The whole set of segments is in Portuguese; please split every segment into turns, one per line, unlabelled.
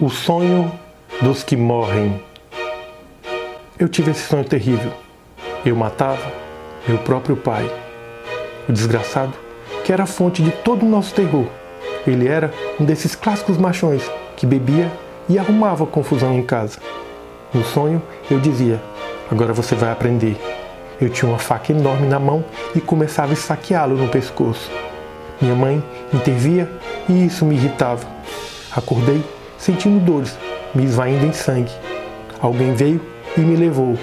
O sonho dos que morrem. Eu tive esse sonho terrível. Eu matava meu próprio pai. O desgraçado, que era a fonte de todo o nosso terror. Ele era um desses clássicos machões que bebia e arrumava confusão em casa. No sonho, eu dizia: Agora você vai aprender. Eu tinha uma faca enorme na mão e começava a esfaqueá-lo no pescoço. Minha mãe intervia e isso me irritava. Acordei sentindo dores, me esvaindo em sangue. Alguém veio e me levou.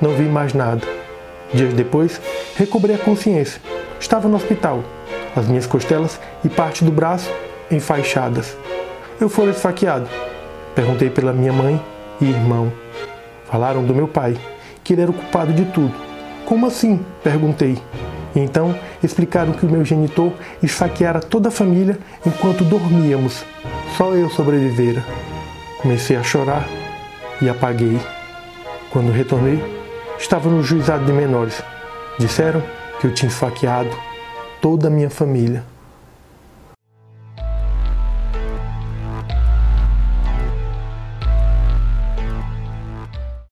Não vi mais nada. Dias depois, recobrei a consciência. Estava no hospital, as minhas costelas e parte do braço enfaixadas. Eu fui esfaqueado. Perguntei pela minha mãe e irmão. Falaram do meu pai, que ele era o culpado de tudo. Como assim? perguntei. Então explicaram que o meu genitor esfaqueara toda a família enquanto dormíamos. Só eu sobrevivera. Comecei a chorar e apaguei. Quando retornei, estava no juizado de menores. Disseram que eu tinha esfaqueado toda a minha família.